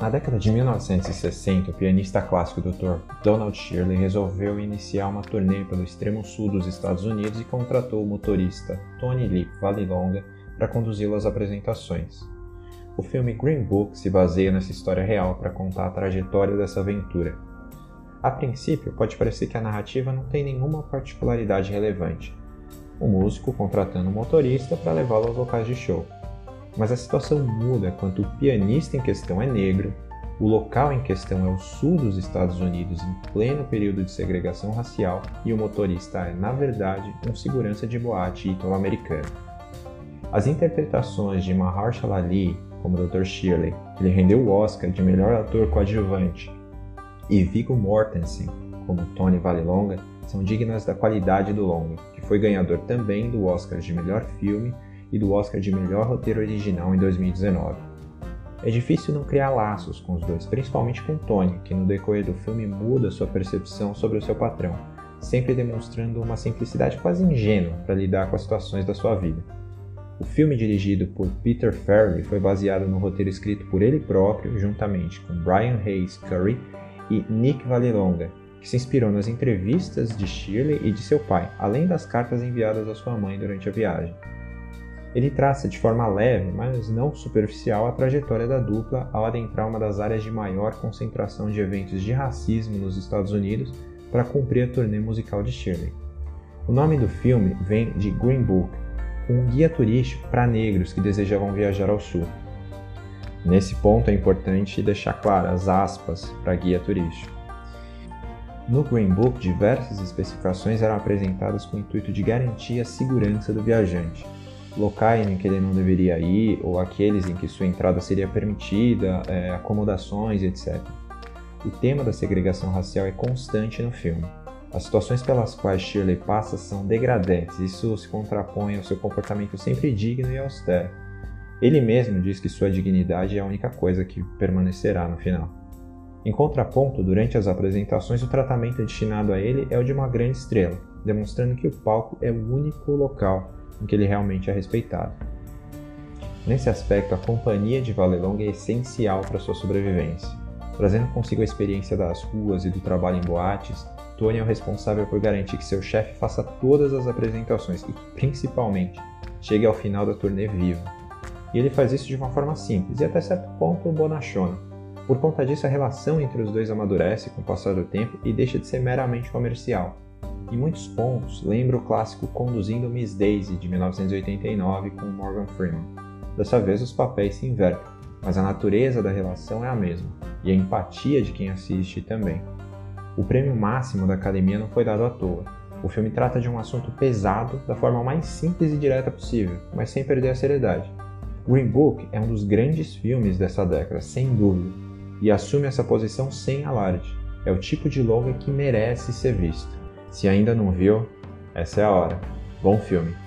Na década de 1960, o pianista clássico Dr. Donald Shirley resolveu iniciar uma turnê pelo extremo sul dos Estados Unidos e contratou o motorista Tony Lip Vallelonga para conduzi-lo às apresentações. O filme Green Book se baseia nessa história real para contar a trajetória dessa aventura. A princípio, pode parecer que a narrativa não tem nenhuma particularidade relevante. O músico contratando um motorista para levá-lo aos locais de show. Mas a situação muda quando o pianista em questão é negro, o local em questão é o sul dos Estados Unidos em pleno período de segregação racial e o motorista é, na verdade, um segurança de boate italo-americano. As interpretações de Mahershala Ali, como Dr. Shirley, que lhe rendeu o Oscar de melhor ator coadjuvante, e Viggo Mortensen, como Tony Vallelonga, são dignas da qualidade do longa, que foi ganhador também do Oscar de melhor filme e do Oscar de melhor roteiro original em 2019. É difícil não criar laços com os dois, principalmente com Tony, que no decorrer do filme muda sua percepção sobre o seu patrão, sempre demonstrando uma simplicidade quase ingênua para lidar com as situações da sua vida. O filme dirigido por Peter Farrelly foi baseado no roteiro escrito por ele próprio, juntamente com Brian Hayes Curry e Nick Vallelonga, que se inspirou nas entrevistas de Shirley e de seu pai, além das cartas enviadas à sua mãe durante a viagem. Ele traça de forma leve, mas não superficial, a trajetória da dupla ao adentrar uma das áreas de maior concentração de eventos de racismo nos Estados Unidos para cumprir a turnê musical de Shirley. O nome do filme vem de Green Book, um guia turístico para negros que desejavam viajar ao sul. Nesse ponto é importante deixar claras aspas para guia turístico. No Green Book, diversas especificações eram apresentadas com o intuito de garantir a segurança do viajante. Locais em que ele não deveria ir ou aqueles em que sua entrada seria permitida, é, acomodações, etc. O tema da segregação racial é constante no filme. As situações pelas quais Shirley passa são degradentes, isso se contrapõe ao seu comportamento sempre digno e austero. Ele mesmo diz que sua dignidade é a única coisa que permanecerá no final. Em contraponto, durante as apresentações, o tratamento destinado a ele é o de uma grande estrela, demonstrando que o palco é o único local em que ele realmente é respeitado. Nesse aspecto, a companhia de Valelong é essencial para sua sobrevivência. Trazendo consigo a experiência das ruas e do trabalho em boates, Tony é o responsável por garantir que seu chefe faça todas as apresentações e, principalmente, chegue ao final da turnê vivo. E ele faz isso de uma forma simples e até certo ponto bonachona. Por conta disso, a relação entre os dois amadurece com o passar do tempo e deixa de ser meramente comercial. Em muitos pontos, lembra o clássico Conduzindo Miss Daisy de 1989 com Morgan Freeman. Dessa vez os papéis se invertem, mas a natureza da relação é a mesma, e a empatia de quem assiste também. O prêmio máximo da academia não foi dado à toa. O filme trata de um assunto pesado da forma mais simples e direta possível, mas sem perder a seriedade. Green Book é um dos grandes filmes dessa década, sem dúvida, e assume essa posição sem alarde. É o tipo de longa que merece ser visto. Se ainda não viu, essa é a hora. Bom filme!